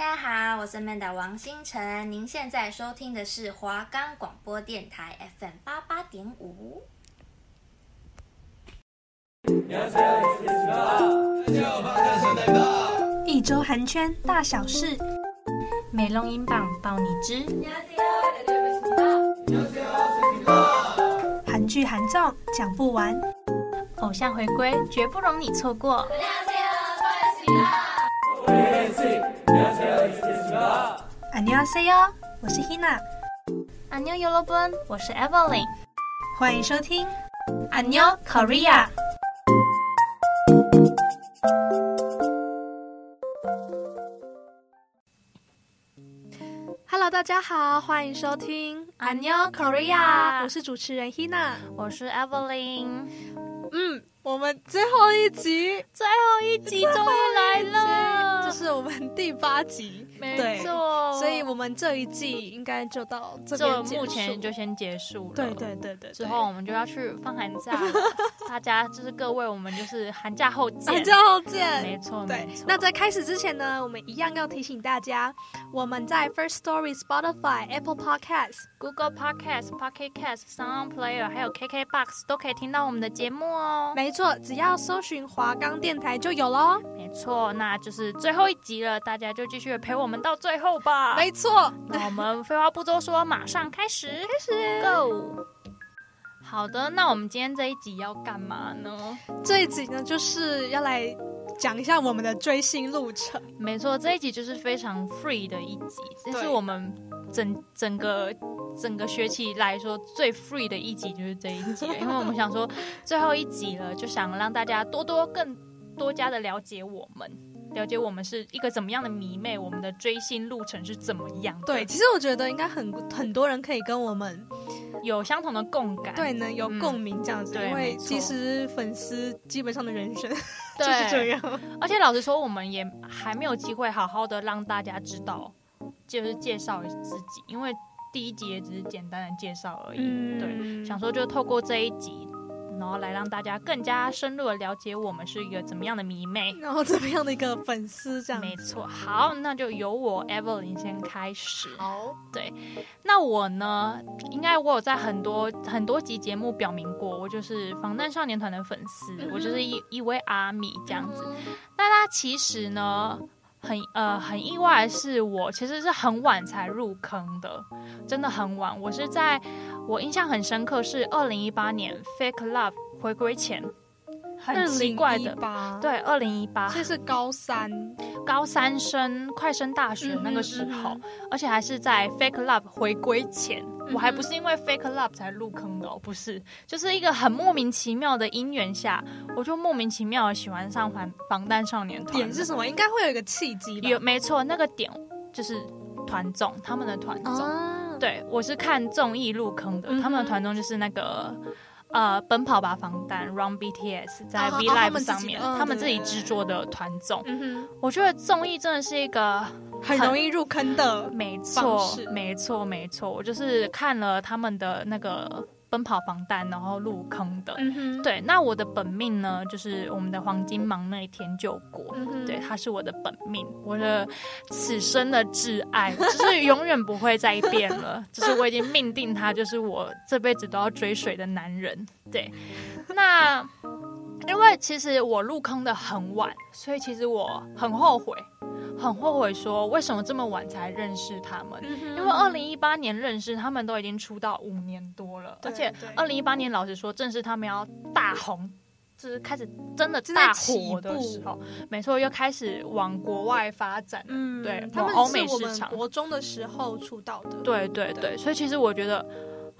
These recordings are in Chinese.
大家好，我是 Manda 王星辰，您现在收听的是华冈广播电台 FM 八八点五。一周韩圈大小事，美容音榜报你知。韩剧韩综讲不完，偶像回归绝不容你错过。안녕하세요，我是 Hina。안녕여러분，我是 Evelyn。欢迎收听안녕 Korea。 Hello，大家好，欢迎收听안녕 Korea。我是主持人 Hina，我是 Evelyn。嗯， 我们最后一集，最后一集终于来了，这是我们第八集，没错。所以我们这一季应该就到这边，目前就先结束了。对对对对，之后我们就要去放寒假。大家就是各位，我们就是寒假后见。寒假后见，没错，对。没错。那在开始之前呢，我们一样要提醒大家，我们在 First Story、Spotify、Apple Podcasts、Google Podcasts、Pocket Casts、Sound Player，还有 KKBox 都可以听到我们的节目哦。没错，只要搜寻华冈电台就有喽。没错，那就是最后一集了，大家就继续陪我们到最后吧。没错，那我们废话不多说，马上开始，开始，Go。好的，那我们今天这一集要干嘛呢？这一集呢，就是要来讲一下我们的追星路程。没错，这一集就是非常 free 的一集，这是我们整整个整个学期来说最 free 的一集，就是这一集，因为我们想说最后一集了，就想让大家多多更多加的了解我们。了解我们是一个怎么样的迷妹，我们的追星路程是怎么样的？对，其实我觉得应该很很多人可以跟我们有相同的共感，对呢，有共鸣这样子。嗯、因为其实粉丝基本上的人生就是这样。而且老实说，我们也还没有机会好好的让大家知道，就是介绍自己，因为第一集也只是简单的介绍而已。嗯、对，想说就透过这一集。然后来让大家更加深入的了解我们是一个怎么样的迷妹，然后怎么样的一个粉丝，这样没错。好，那就由我 Evelyn 先开始。好，对，那我呢，应该我有在很多很多集节目表明过，我就是防弹少年团的粉丝，嗯、我就是一一位阿米这样子。那他其实呢，很呃很意外的是，我其实是很晚才入坑的，真的很晚。我是在。我印象很深刻，是二零一八年 Fake Love 回归前，很奇怪的，对，二零一八，这是高三，高三升快升大学那个时候，嗯嗯嗯、而且还是在 Fake Love 回归前，我还不是因为 Fake Love 才入坑的，哦，不是，就是一个很莫名其妙的因缘下，我就莫名其妙的喜欢上防防弹少年团。点是什么？应该会有一个契机吧？有，没错，那个点就是团综，他们的团综。啊对，我是看综艺入坑的，嗯、他们的团综就是那个呃，奔跑吧防弹 Run BTS 在 V Live 上面，他们自己制作的团综。嗯、我觉得综艺真的是一个很，很容易入坑的，没错，没错，没错。我就是看了他们的那个。奔跑防弹，然后入坑的。嗯、对，那我的本命呢，就是我们的黄金芒内田久国。嗯、对，他是我的本命，我的此生的挚爱，就是永远不会再变了。就是我已经命定他，就是我这辈子都要追随的男人。对，那因为其实我入坑的很晚，所以其实我很后悔。很后悔说，为什么这么晚才认识他们？嗯、因为二零一八年认识他们都已经出道五年多了，而且二零一八年老实说，正是他们要大红，就是开始真的大火的时候，没错，又开始往国外发展。嗯，对，他们欧美市场，国中的时候出道的。对对对，对所以其实我觉得。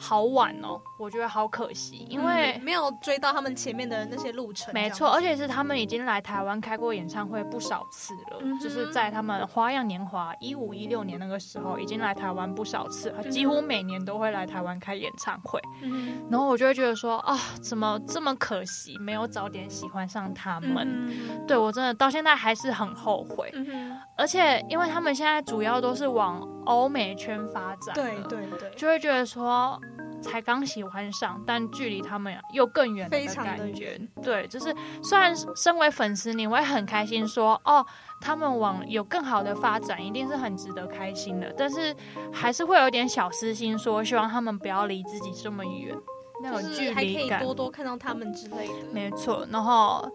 好晚哦，我觉得好可惜，因为、嗯、没有追到他们前面的那些路程。没错，而且是他们已经来台湾开过演唱会不少次了，嗯、就是在他们花样年华一五一六年那个时候，已经来台湾不少次几乎每年都会来台湾开演唱会。嗯、然后我就会觉得说啊，怎么这么可惜，没有早点喜欢上他们。嗯、对我真的到现在还是很后悔。嗯、而且因为他们现在主要都是往欧美圈发展，对对对，就会觉得说。才刚喜欢上，但距离他们又更远的感觉。对，就是虽然身为粉丝，你会很开心说，哦，他们往有更好的发展，一定是很值得开心的。但是还是会有点小私心，说希望他们不要离自己这么远，那种距离感，还可以多多看到他们之类的。没错，然后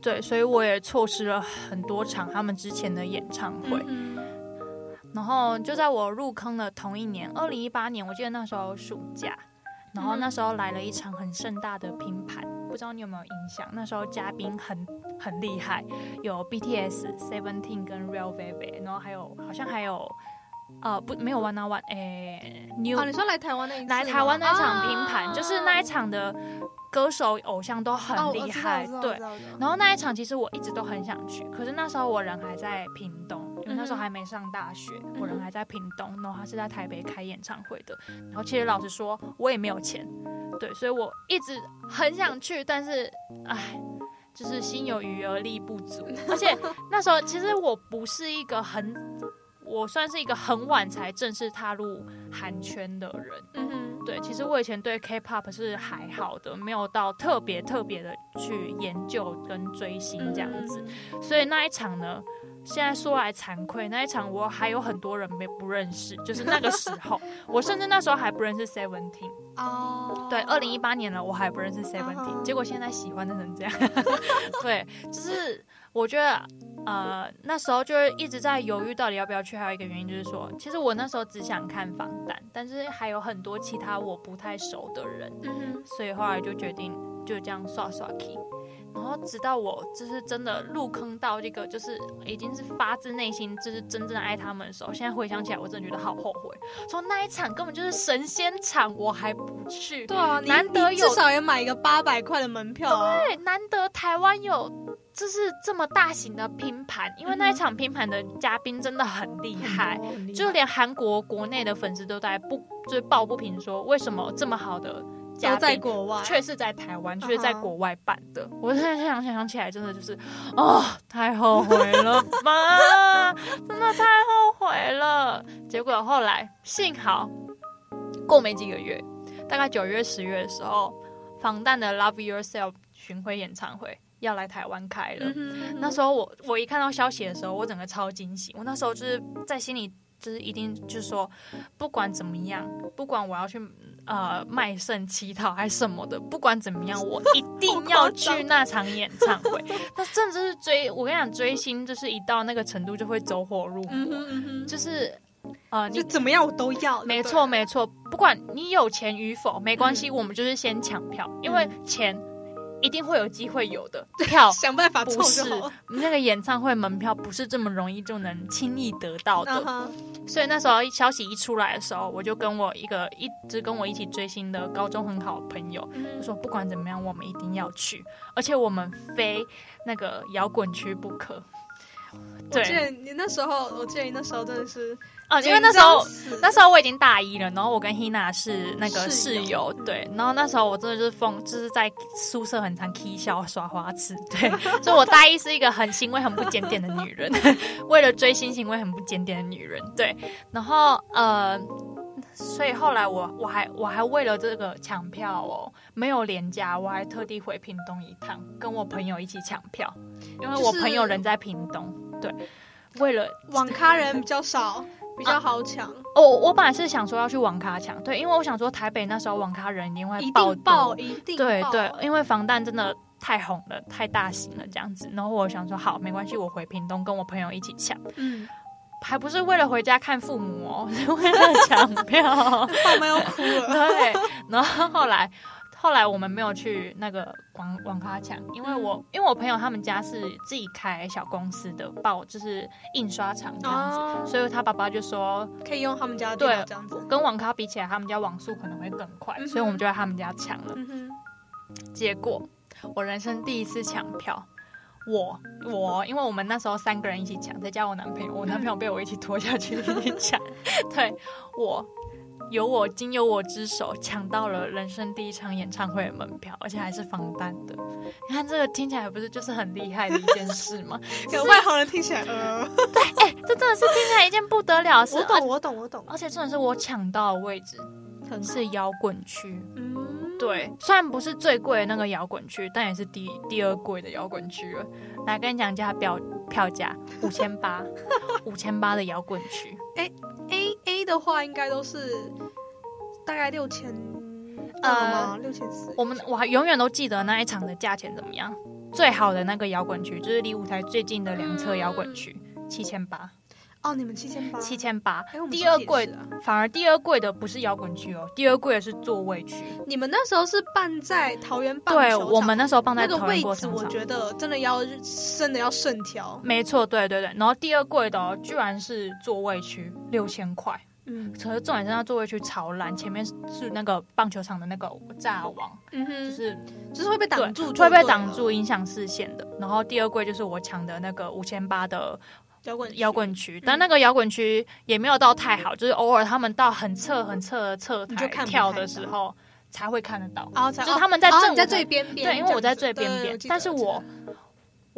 对，所以我也错失了很多场他们之前的演唱会。嗯然后就在我入坑的同一年，二零一八年，我记得那时候暑假，然后那时候来了一场很盛大的拼盘，不知道你有没有印象？那时候嘉宾很很厉害，有 BTS、Seventeen 跟 Real Velvet，然后还有好像还有呃不没有 One on One，哎，New，哦，你说来台湾那一来台湾那场拼盘，啊，就是那一场的歌手偶像都很厉害，哦，对。然后那一场其实我一直都很想去，可是那时候我人还在屏东。因为那时候还没上大学，我人还在屏东，然后他是在台北开演唱会的。然后其实老实说，我也没有钱，对，所以我一直很想去，但是，唉，就是心有余而力不足。而且那时候其实我不是一个很，我算是一个很晚才正式踏入韩圈的人。嗯哼，对，其实我以前对 K-pop 是还好的，没有到特别特别的去研究跟追星这样子。所以那一场呢，现在说来惭愧，那一场我还有很多人没不认识，就是那个时候，我甚至那时候还不认识 Seventeen 哦，oh. 对，二零一八年了，我还不认识 Seventeen，、uh -huh. 结果现在喜欢的成这样，对，就是我觉得呃那时候就是一直在犹豫到底要不要去，还有一个原因就是说，其实我那时候只想看防弹，但是还有很多其他我不太熟的人，uh -huh. 所以后来就决定就这样刷刷 key。然后直到我就是真的入坑到这个，就是已经是发自内心，就是真正爱他们的时候。现在回想起来，我真的觉得好后悔，说那一场根本就是神仙场，我还不去。对啊，难得有至少也买一个八百块的门票啊。对，难得台湾有就是这么大型的拼盘，因为那一场拼盘的嘉宾真的很厉害，很厉害，就连韩国国内的粉丝都在不就是抱不平，说为什么这么好的。都在国外，却是在台湾，却是在国外办的。Uh -huh. 我现在想想想起来，真的就是，哦，太后悔了吧，真的太后悔了。结果后来，幸好过没几个月，大概九月、十月的时候，防弹的《Love Yourself》巡回演唱会要来台湾开了。Mm -hmm. 那时候我我一看到消息的时候，我整个超惊喜。我那时候就是在心里。就是一定，就是说，不管怎么样，不管我要去呃卖肾乞讨还是什么的，不管怎么样，我一定要去那场演唱会。那甚至是追，我跟你讲，追星就是一到那个程度就会走火入魔，嗯嗯、就是呃，你怎么样我都要。没错没错，不管你有钱与否没关系，嗯，我们就是先抢票，因为钱。一定会有机会有的票，想办法凑就好那个演唱会门票不是这么容易就能轻易得到的，uh -huh. 所以那时候消息一出来的时候，我就跟我一个一直跟我一起追星的高中很好的朋友，就、嗯、说不管怎么样，我们一定要去，而且我们非那个摇滚区不可。我记得你那时候，我记得你那时候真的是。啊，因为那时候那时候我已经大一了，然后我跟 Hina 是那个室友，室友对，然后那时候我真的就是疯，就是在宿舍很常 K 笑耍花痴，对，所以我大一是一个很行为很不检点的女人，为了追星行为很不检点的女人，对，然后呃，所以后来我我还我还为了这个抢票哦，没有廉价，我还特地回屏东一趟，跟我朋友一起抢票，因为我朋友人在屏东，对，为了网咖人比较少。比较好抢哦，我本来是想说要去网咖抢，对，因为我想说台北那时候网咖人一定会爆爆，一定，对对，因为防弹真的太红了，太大型了这样子。然后我想说好，没关系，我回屏东跟我朋友一起抢，嗯，还不是为了回家看父母哦，是为了抢票，爸妈要哭了，对，然后后来。后来我们没有去那个网网咖抢，因为我因为我朋友他们家是自己开小公司的报，就是印刷厂这样子，哦，所以他爸爸就说可以用他们家的电脑这样子。跟网咖比起来，他们家网速可能会更快，嗯，所以我们就在他们家抢了，嗯。结果我人生第一次抢票，我我因为我们那时候三个人一起抢，再加我男朋友，我男朋友被我一起拖下去一起抢，对我。有我，经由我之手抢到了人生第一场演唱会的门票，而且还是防弹的。你看这个听起来不是就是很厉害的一件事吗？有外行人听起来，呃，对，哎、欸，这真的是听起来一件不得了的事。我懂，我懂，我懂。而且真的是我抢到的位置，是摇滚区。嗯，对，虽然不是最贵的那个摇滚区，但也是第第二贵的摇滚区了。来跟你讲一下票票价，五千八，五千八的摇滚区。A A A 的话，应该都是大概六千，呃，六千四。我们我还永远都记得那一场的价钱怎么样？最好的那个摇滚区，就是离舞台最近的两侧摇滚区，七千八。哦，你们七千八，七千八。第二贵的，反而第二贵的不是摇滚区哦，第二贵的是座位区。你们那时候是办在桃园棒球场，对，我们那时候办在桃园位置，我觉得真的要真的要慎挑。没错，对对对。然后第二贵的哦，居然是座位区，六千块。嗯，可是重点是那座位区超烂，前面是那个棒球场的那个栅网，嗯哼，就是就是会被挡住，会被挡住，影响视线的。然后第二贵就是我抢的那个五千八的。摇滚摇滚区，但那个摇滚区也没有到太好，嗯、就是偶尔他们到很侧很侧的侧台跳的时候才会看得到。哦，就是他们在正、哦、在最边边，对，因为我在最边边，但是我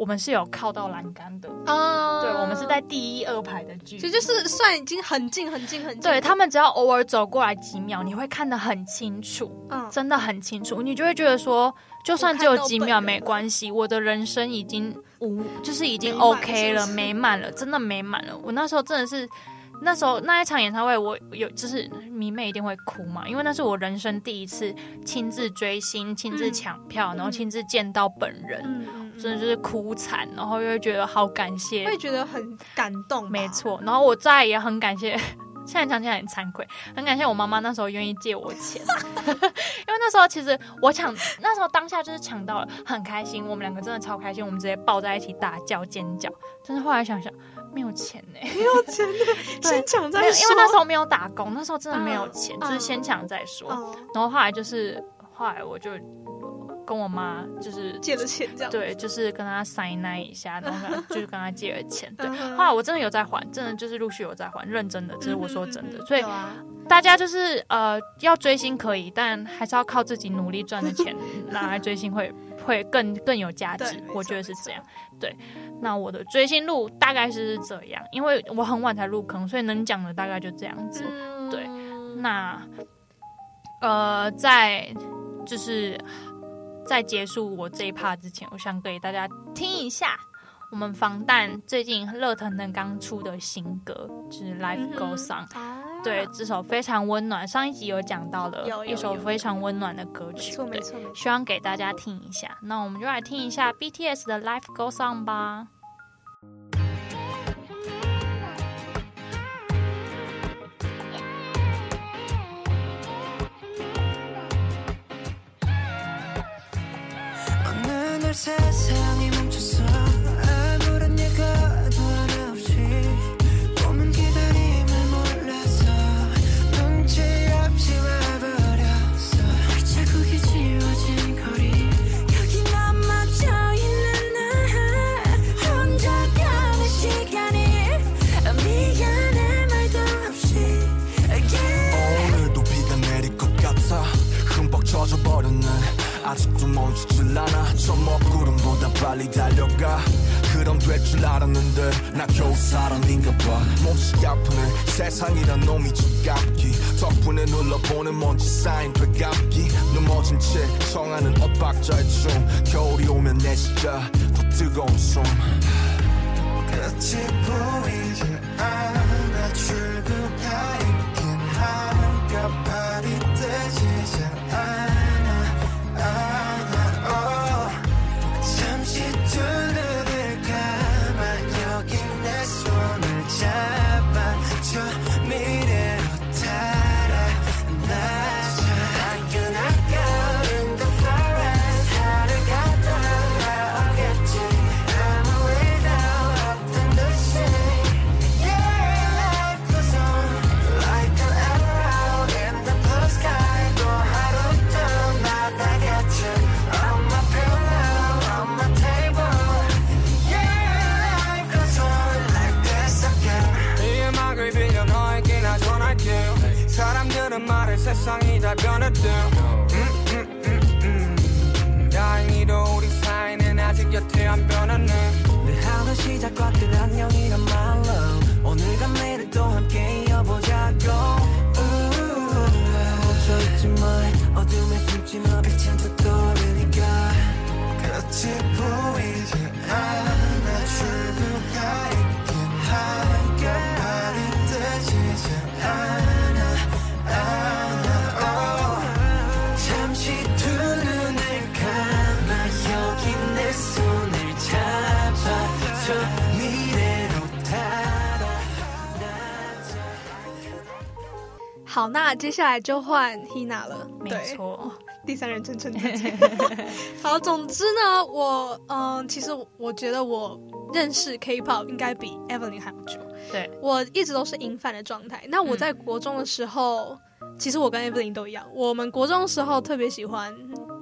我们是有靠到栏杆的。哦，对，我们是在第一二排的距离，其实就是算已经很近很近很近。对，他们只要偶尔走过来几秒，你会看得很清楚，嗯，真的很清楚，你就会觉得说。就算只有几秒没关系，我的人生已经无，就是已经 OK 了，美满了，真的美满了。我那时候真的是，那时候那一场演唱会，我有就是迷妹一定会哭嘛，因为那是我人生第一次亲自追星、亲自抢票，然后亲自见到本人，真的就是哭惨，然后又会觉得好感谢，会觉得很感动，没错。然后我再也很感谢。现在想起来很惭愧，很感谢我妈妈那时候愿意借我钱，因为那时候其实我抢，那时候当下就是抢到了，很开心，我们两个真的超开心，我们直接抱在一起大叫尖叫。但是后来想想，没有钱呢，没有钱呢，先抢再说，因为那时候没有打工，那时候真的没有钱，就是先抢再说。然后后来就是后来我就。跟我妈就是借了钱，这样对，就是跟她塞奶一下，然后 就是跟她借了钱。对，后来我真的有在还，真的就是陆续有在还，认真的，这是我说真的。所以大家就是呃，要追星可以，但还是要靠自己努力赚的钱 拿来追星会会更更有价值。我觉得是这样。对，那我的追星路大概是这样，因为我很晚才入坑，所以能讲的大概就这样子。对，那呃，在就是。在结束我这一趴之前，我想给大家听一下我们防弹最近热腾腾刚出的新歌，就是《Life Goes On》。对，这首非常温暖，上一集有讲到了一首非常温暖的歌曲，对，希望给大家听一下。那我们就来听一下 BTS 的《Life Goes On》吧。veces se. Sẽ 시작과 끝 안녕이야 好，那接下来就换 Hina 了。没错，第三人称称自己。好，总之呢，我嗯，其实我觉得我认识 K-pop 应该比 Evelyn 还要久。对，我一直都是银饭的状态。那我在国中的时候，嗯、其实我跟 Evelyn 都一样，我们国中的时候特别喜欢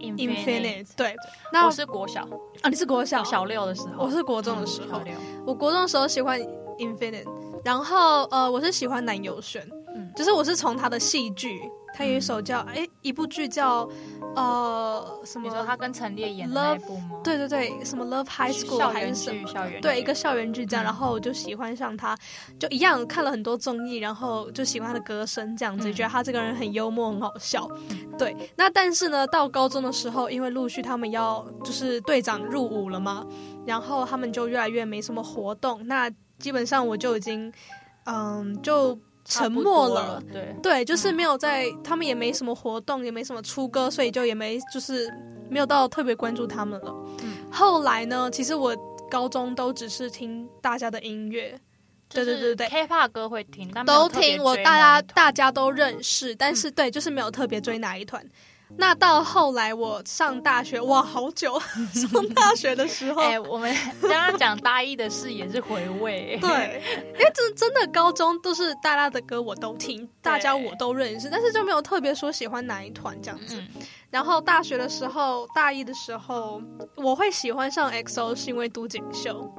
Infinite。对，那我是国小啊，你是国小小六的时候，我是国中的时候。嗯、我国中的时候喜欢 Infinite，然后呃，我是喜欢南友选。就是我是从他的戏剧，他有一首叫哎、嗯，一部剧叫呃什么？你说他跟陈列演的那部吗？Love, 对对对，什么 Love High School 还是什么？校园对，一个校园剧这样，嗯，然后我就喜欢上他，就一样看了很多综艺，然后就喜欢他的歌声这样子，嗯，觉得他这个人很幽默，很好笑。嗯，对，那但是呢，到高中的时候，因为陆续他们要就是队长入伍了嘛，然后他们就越来越没什么活动，那基本上我就已经嗯就。沉默了，了，对。对，就是没有在、嗯，他们也没什么活动，也没什么出歌，所以就也没就是没有到特别关注他们了。嗯，后来呢，其实我高中都只是听大家的音乐，对对对对，K-pop 歌会听，但都听，我大家大家都认识，但是、嗯、对，就是没有特别追哪一团。那到后来我上大学，哇，好久 上大学的时候，哎、欸，我们刚刚讲大一的事也是回味，对，因为这真的高中都是大家的歌我都听，大家我都认识，但是就没有特别说喜欢哪一团这样子、嗯。然后大学的时候，大一的时候，我会喜欢上 XO 是因为都锦秀，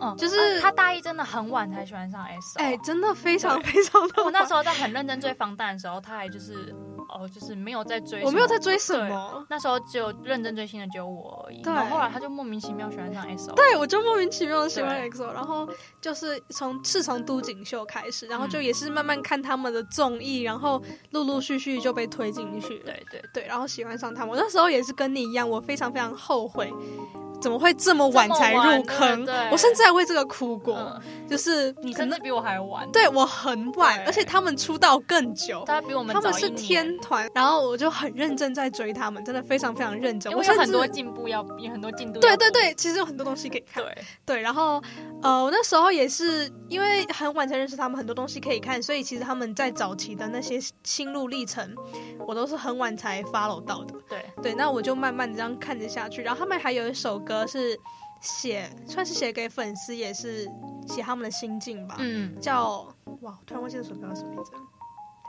嗯，就是、啊、他大一真的很晚才喜欢上 XO，哎、欸，真的非常非常。我那时候在很认真追防弹的时候，他还就是。哦，就是没有在追，我没有在追什么。那时候只有认真追星的只有我而已。对，然后，后来他就莫名其妙喜欢上 XO。对，我就莫名其妙的喜欢 XO，然后就是从是从都锦秀开始，然后就也是慢慢看他们的综艺，然后陆陆续续就被推进去。对对对，然后喜欢上他们。我那时候也是跟你一样，我非常非常后悔。怎么会这么晚才入坑？对对，我甚至还为这个哭过。嗯、就是你真的比我还晚，对我很晚，而且他们出道更久，他比我们他们是天团，然后我就很认真在追他们，真的非常非常认真。我有很多进步要，有很多进度。对对对，其实有很多东西可以看。对对，然后呃，我那时候也是因为很晚才认识他们，很多东西可以看，所以其实他们在早期的那些心路历程，我都是很晚才 follow 到的。对对，那我就慢慢的这样看着下去，然后他们还有一首。歌是写，算是写给粉丝，也是写他们的心境吧。嗯，叫哇，突然忘记那首歌叫什么名字。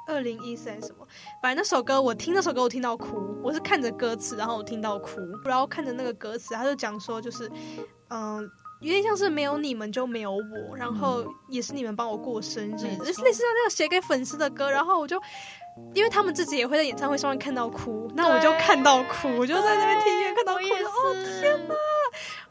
二零一三什么？反正那首歌我听那首歌我听到哭，我是看着歌词，然后我听到哭，然后看着那个歌词，他就讲说就是，嗯、呃，有点像是没有你们就没有我，然后也是你们帮我过生日，嗯、类似像那种写给粉丝的歌，然后我就。因为他们自己也会在演唱会上面看到哭，那我就看到哭，我就在那边听音乐看到哭。哦天哪，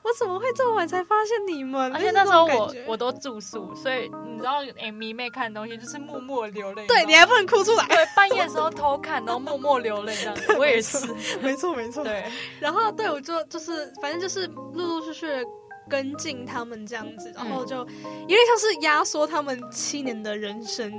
我怎么会这么晚才发现你们？而且那时候我我都住宿，所以你知道，哎，迷妹看的东西就是默默流泪。对，你还不能哭出来。对，半夜的时候偷看，然后默默流泪这样。我也是，没错没错。对，然后对我就就是反正就是陆陆续续跟进他们这样子，然后就有点像是压缩他们七年的人生。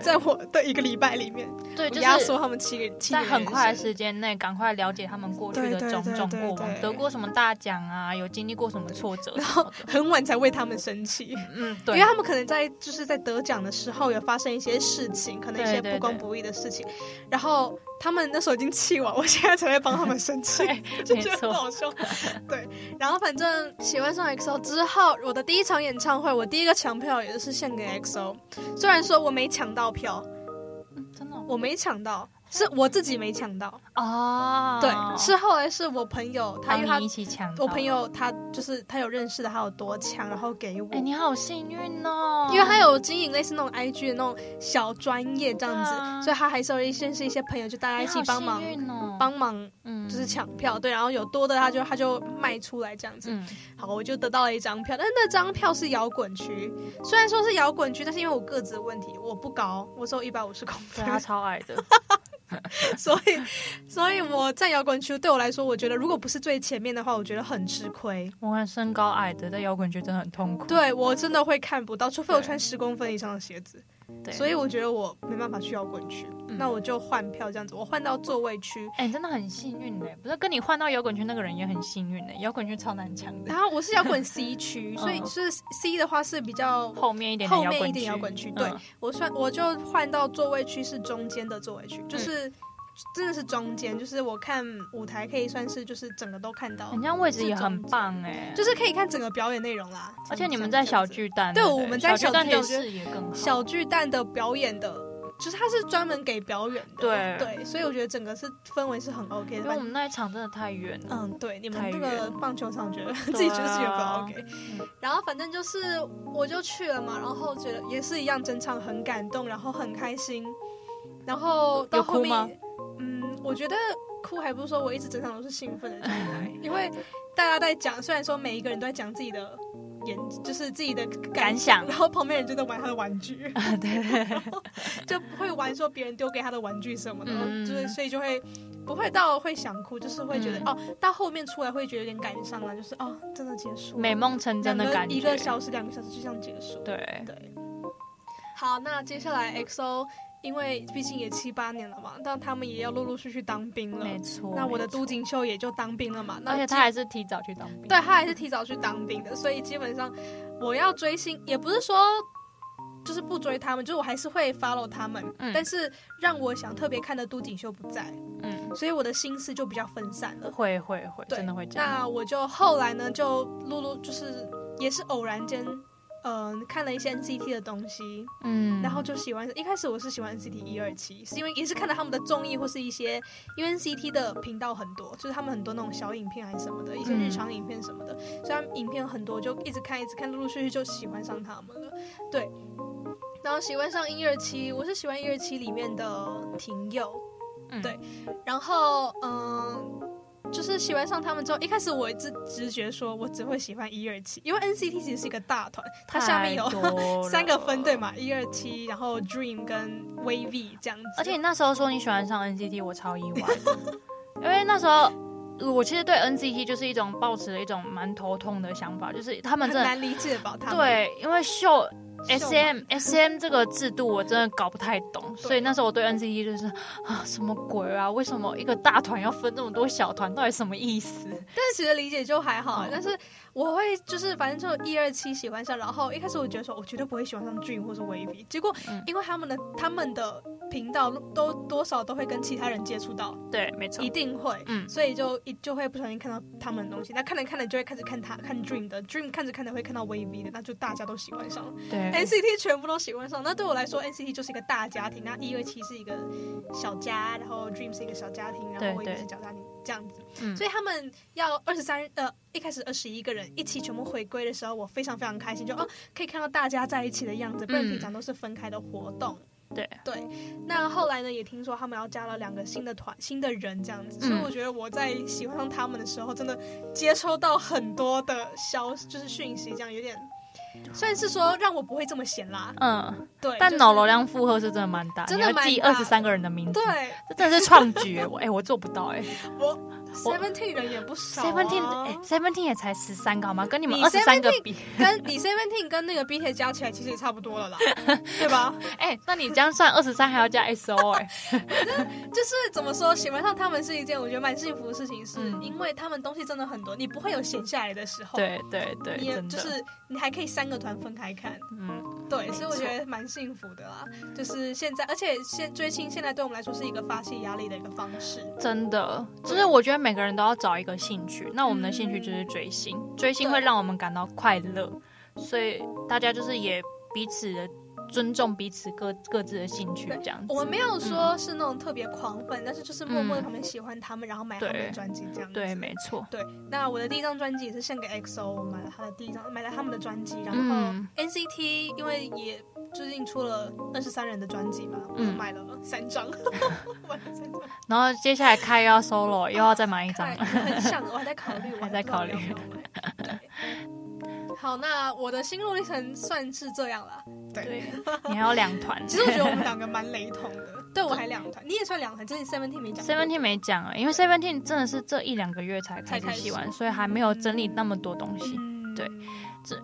在我的一个礼拜里面，对，就是压缩他们七个，在很快的时间内，赶快了解他们过去的种种过往，得过什么大奖啊，有经历过什么挫折，然后很晚才为他们生气，嗯，对，因为他们可能在就是在得奖的时候有发生一些事情，可能一些不公不义的事情，然后。他们那时候已经气完，我现在才会帮他们 生气，就觉得很好笑。对，然后反正喜欢上 XO 之后，我的第一场演唱会，我第一个抢票也是献给 XO，虽然说我没抢到票，嗯，真的，我没抢到。是我自己没抢到哦，对，是后来是我朋友他，因为他一起抢，我朋友他就是他有认识的，他有多抢，然后给我。哎、欸，你好幸运哦，因为他有经营类似那种 IG 的那种小专业这样子，啊，所以他还是有一些是一些朋友，就大家一起帮忙帮、哦、忙，嗯，就是抢票，对，然后有多的他就他就卖出来这样子。嗯、好，我就得到了一张票，但是那张票是摇滚区，虽然说是摇滚区，但是因为我个子的问题，我不高，我只有一百五十公分，他超矮的。所以，所以我在摇滚区对我来说，我觉得如果不是最前面的话，我觉得很吃亏。我看身高矮的在摇滚区真的很痛苦。对，我真的会看不到，除非我穿十公分以上的鞋子。对，所以我觉得我没办法去摇滚区，嗯、那我就换票这样子，我换到座位区。哎、欸，真的很幸运哎，不是跟你换到摇滚区那个人也很幸运哎，摇滚区超难抢的。然后我是摇滚 C 区，所以是 C 的话是比较后面一点，后面一点摇滚区。对，我算我就换到座位区是中间的座位区，就是。嗯真的是中间，就是我看舞台可以算是就是整个都看到，人家位置也很棒哎，就是可以看整个表演内容啦。而且你们在小巨蛋，对，我们在小巨蛋的视野更好。小巨蛋的表演的，就是它是专门给表演的，对。对，所以我觉得整个是氛围是很 OK 的。因为我们那一场真的太远了，嗯，对，你们那个棒球场觉得自己觉得是有不 OK，然后反正就是我就去了嘛，然后觉得也是一样，整场很感动，然后很开心，然后到后面。我觉得哭还不是说我一直整场都是兴奋的状态，因为大家在讲，虽然说每一个人都在讲自己的演，就是自己的感想，然后旁边人就在玩他的玩具，啊、对，就不会玩说别人丢给他的玩具什么的，嗯、就是所以就会不会到会想哭，就是会觉得、嗯、哦，到后面出来会觉得有点感伤了，就是哦，真的结束，美梦成真的感觉，一个小时两个小时就这样结束，对。对。好，那接下来 XO。因为毕竟也七八年了嘛，但他们也要陆陆续续当兵了。没错，那我的都锦秀也就当兵了嘛。而且他还是提早去当兵。对，他还是提早去当兵的，所以基本上我要追星，也不是说就是不追他们，就是我还是会 follow 他们。嗯。但是让我想特别看的都锦秀不在，嗯，所以我的心思就比较分散了。会会会，真的会这样。那我就后来呢，就陆陆就是也是偶然间。嗯，看了一些 NCT 的东西，嗯，然后就喜欢。一开始我是喜欢 NCT 一二七，是因为也是看到他们的综艺或是一些，因为 NCT 的频道很多，就是他们很多那种小影片还是什么的，一些日常影片什么的，嗯、所以他们影片很多，就一直看一直看，陆陆续续就喜欢上他们了。对，然后喜欢上一二七，我是喜欢一二七里面的廷佑，嗯、对，然后嗯。就是喜欢上他们之后，一开始我直直觉说，我只会喜欢一二七，因为 NCT 其实是一个大团，它下面有 三个分队嘛，一二七，然后 Dream 跟 WayV 这样子。而且你那时候说你喜欢上 NCT，我超意外，因为那时候我其实对 NCT 就是一种抱持了一种蛮头痛的想法，就是他们真的很难理解吧？他们对，因为秀。S M S M 这个制度我真的搞不太懂，所以那时候我对 N C T 就是啊什么鬼啊？为什么一个大团要分这么多小团？到底什么意思？但是其实理解就还好，哦、但是我会就是反正就一二七喜欢上，然后一开始我觉得说我绝对不会喜欢上 Dream 或是 WayV，结果因为他们的、嗯、他们的频道都多少都会跟其他人接触到，对，没错，一定会，嗯，所以就一就会不小心看到他们的东西，那看着看着就会开始看他看 Dream 的，Dream 看着看着会看到 WayV 的，那就大家都喜欢上。了，对，N C T 全部。都喜欢上，那对我来说，NCT 就是一个大家庭，那一二七是一个小家，然后 Dream 是一个小家庭，然后我也是小家庭这样子，嗯、所以他们要二十三呃一开始二十一个人一起全部回归的时候，我非常非常开心，就哦可以看到大家在一起的样子，不然平常都是分开的活动。对、嗯、对，那后来呢，也听说他们要加了两个新的团新的人这样子，所以我觉得我在喜欢上他们的时候，真的接收到很多的消息，就是讯息，这样有点。虽然是说让我不会这么闲啦，嗯，对，但脑容量负荷是真的蛮大，真的记二十三个人的名字，对，这真的是创举，我哎，我做不到哎，我 Seventeen 人也不少，Seventeen 哎，Seventeen 也才十三个好吗？跟你们二十三个比，跟你 Seventeen 跟那个 BTS 加起来其实也差不多了啦，对吧？哎，那你这样算二十三还要加 S O 哎，就是怎么说，喜欢上他们是一件我觉得蛮幸福的事情，是因为他们东西真的很多，你不会有闲下来的时候，对对对，你就是你还可以三个团分开看，嗯，对，所以我觉得蛮幸福的啦。就是现在，而且现追星现在对我们来说是一个发泄压力的一个方式，真的。就是我觉得每个人都要找一个兴趣，那我们的兴趣就是追星，追星会让我们感到快乐，所以大家就是也彼此的。尊重彼此各各自的兴趣，这样子。我们没有说是那种特别狂粉，嗯、但是就是默默的旁边喜欢他们，嗯、然后买他们的专辑这样子。对，没错。对，那我的第一张专辑也是献给 XO，我买了他的第一张，买了他们的专辑。然后 NCT 因为也最近出了二十三人的专辑嘛，我买了三张，买了三张。然后接下来开又要 solo，又要再买一张。很想，我还在考虑，我还在考虑。对。好，那我的心路历程算是这样了。对，你还有两团。其实我觉得我们两个蛮雷同的。对，我还两团，你也算两团，真的 Seventeen 没讲。Seventeen 没讲啊，因为 Seventeen 真的是这一两个月才开始洗完，所以还没有整理那么多东西。对。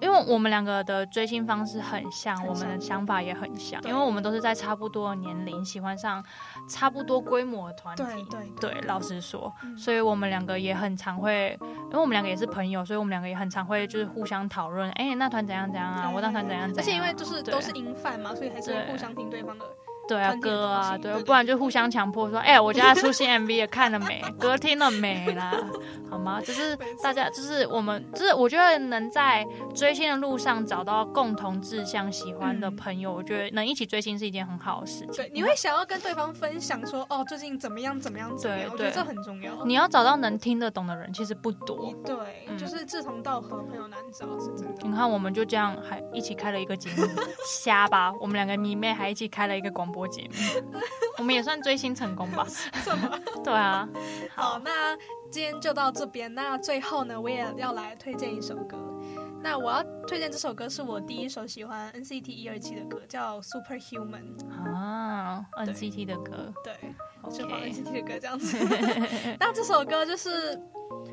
因为我们两个的追星方式很像，我们的想法也很像，因为我们都是在差不多的年龄喜欢上差不多规模的团体。对对对，老实说，嗯、所以我们两个也很常会，因为我们两个也是朋友，所以我们两个也很常会就是互相讨论，哎、欸，那团怎样怎样啊，我那团怎样怎样。而且因为就是都是音饭嘛，所以还是会互相听对方的。对啊，歌啊，对，不然就互相强迫说，哎、欸，我家出新 MV 也看了没？歌听了没啦？好吗？就是大家，就是我们，就是我觉得能在追星的路上找到共同志向、喜欢的朋友，嗯、我觉得能一起追星是一件很好的事情。对，你会想要跟对方分享说，哦，最近怎么样？怎么样？怎么样？对，我觉得这很重要。你要找到能听得懂的人，其实不多。对，就是志同道合朋友难找，是真的。你看，我们就这样还一起开了一个节目，瞎吧？我们两个迷妹还一起开了一个广播节目。我们也算追星成功吧？对啊。好，那今天就到这边。那最后呢，我也要来推荐一首歌。那我要推荐这首歌是我第一首喜欢 NCT 一二七的歌，叫《Superhuman》啊。NCT 的歌，对，就放 NCT 的歌这样子。那这首歌就是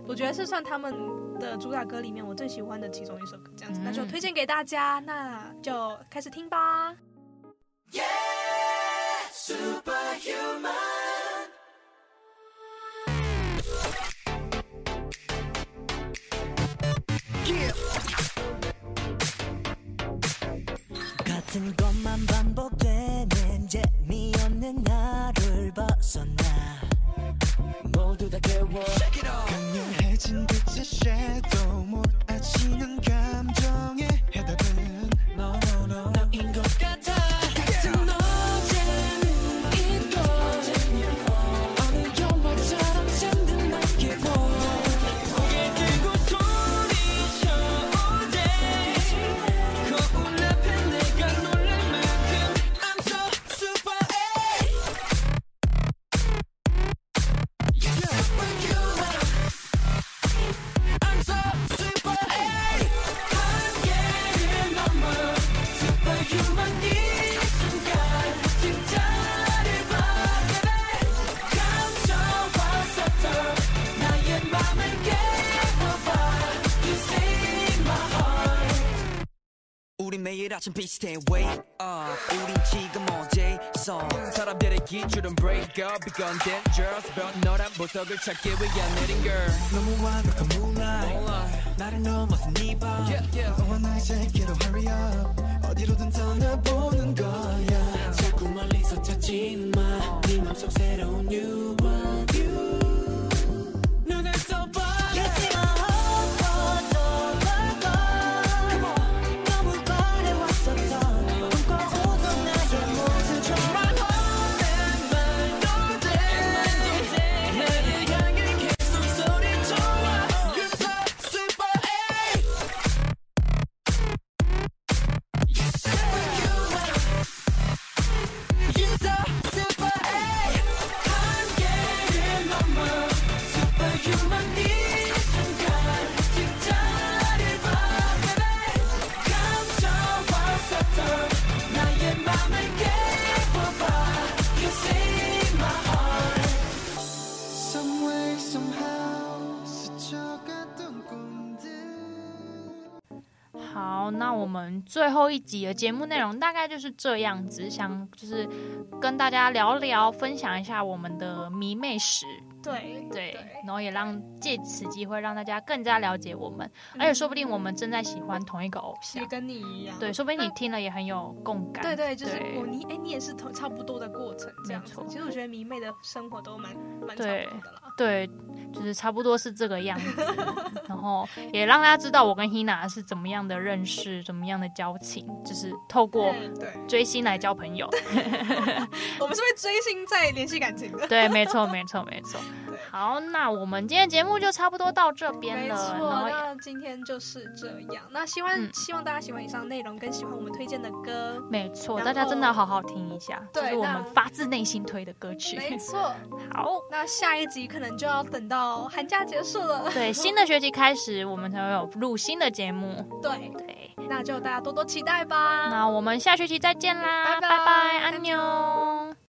我觉得是算他们的主打歌里面我最喜欢的其中一首歌，这样子，那就推荐给大家。那就开始听吧。Yeah! Superhuman. 같은 것만 반복되는 재미없는 하루를 벗어나 모두 다 깨워 아침 비슷해 wake up 우린 지금 어디서 사람들의 기준은 break up 이건 dangerous but 너란 보석을 찾기 위한 내린 girl 너무 완벽한 moonlight 나를 넘어선 네밤 yeah, yeah. 너와 나의 세계로 hurry up 어디로든 떠나보는 거야 자꾸 멀리서 찾지 마네 맘속 새로운 you want 一集的节目内容大概就是这样子，想就是跟大家聊聊，分享一下我们的迷妹史。对对，然后也让借此机会让大家更加了解我们，而且说不定我们正在喜欢同一个偶像，也跟你一样。对，说不定你听了也很有共感。对对，就是我你哎，你也是同差不多的过程这样子。其实我觉得迷妹的生活都蛮蛮差不多的啦。对，就是差不多是这个样子。然后也让大家知道我跟 Hina 是怎么样的认识，怎么样的交情，就是透过追星来交朋友。我们是会追星在联系感情的。对，没错，没错，没错。好，那我们今天节目就差不多到这边了。没错，那今天就是这样。那希望、嗯、希望大家喜欢以上内容，跟喜欢我们推荐的歌。没错，大家真的要好好听一下，对，是我们发自内心推的歌曲。没错。好，那下一集可能就要等到寒假结束了。对，新的学期开始，我们才会有录新的节目。对对，那就大家多多期待吧。那我们下学期再见啦，拜拜，安妞。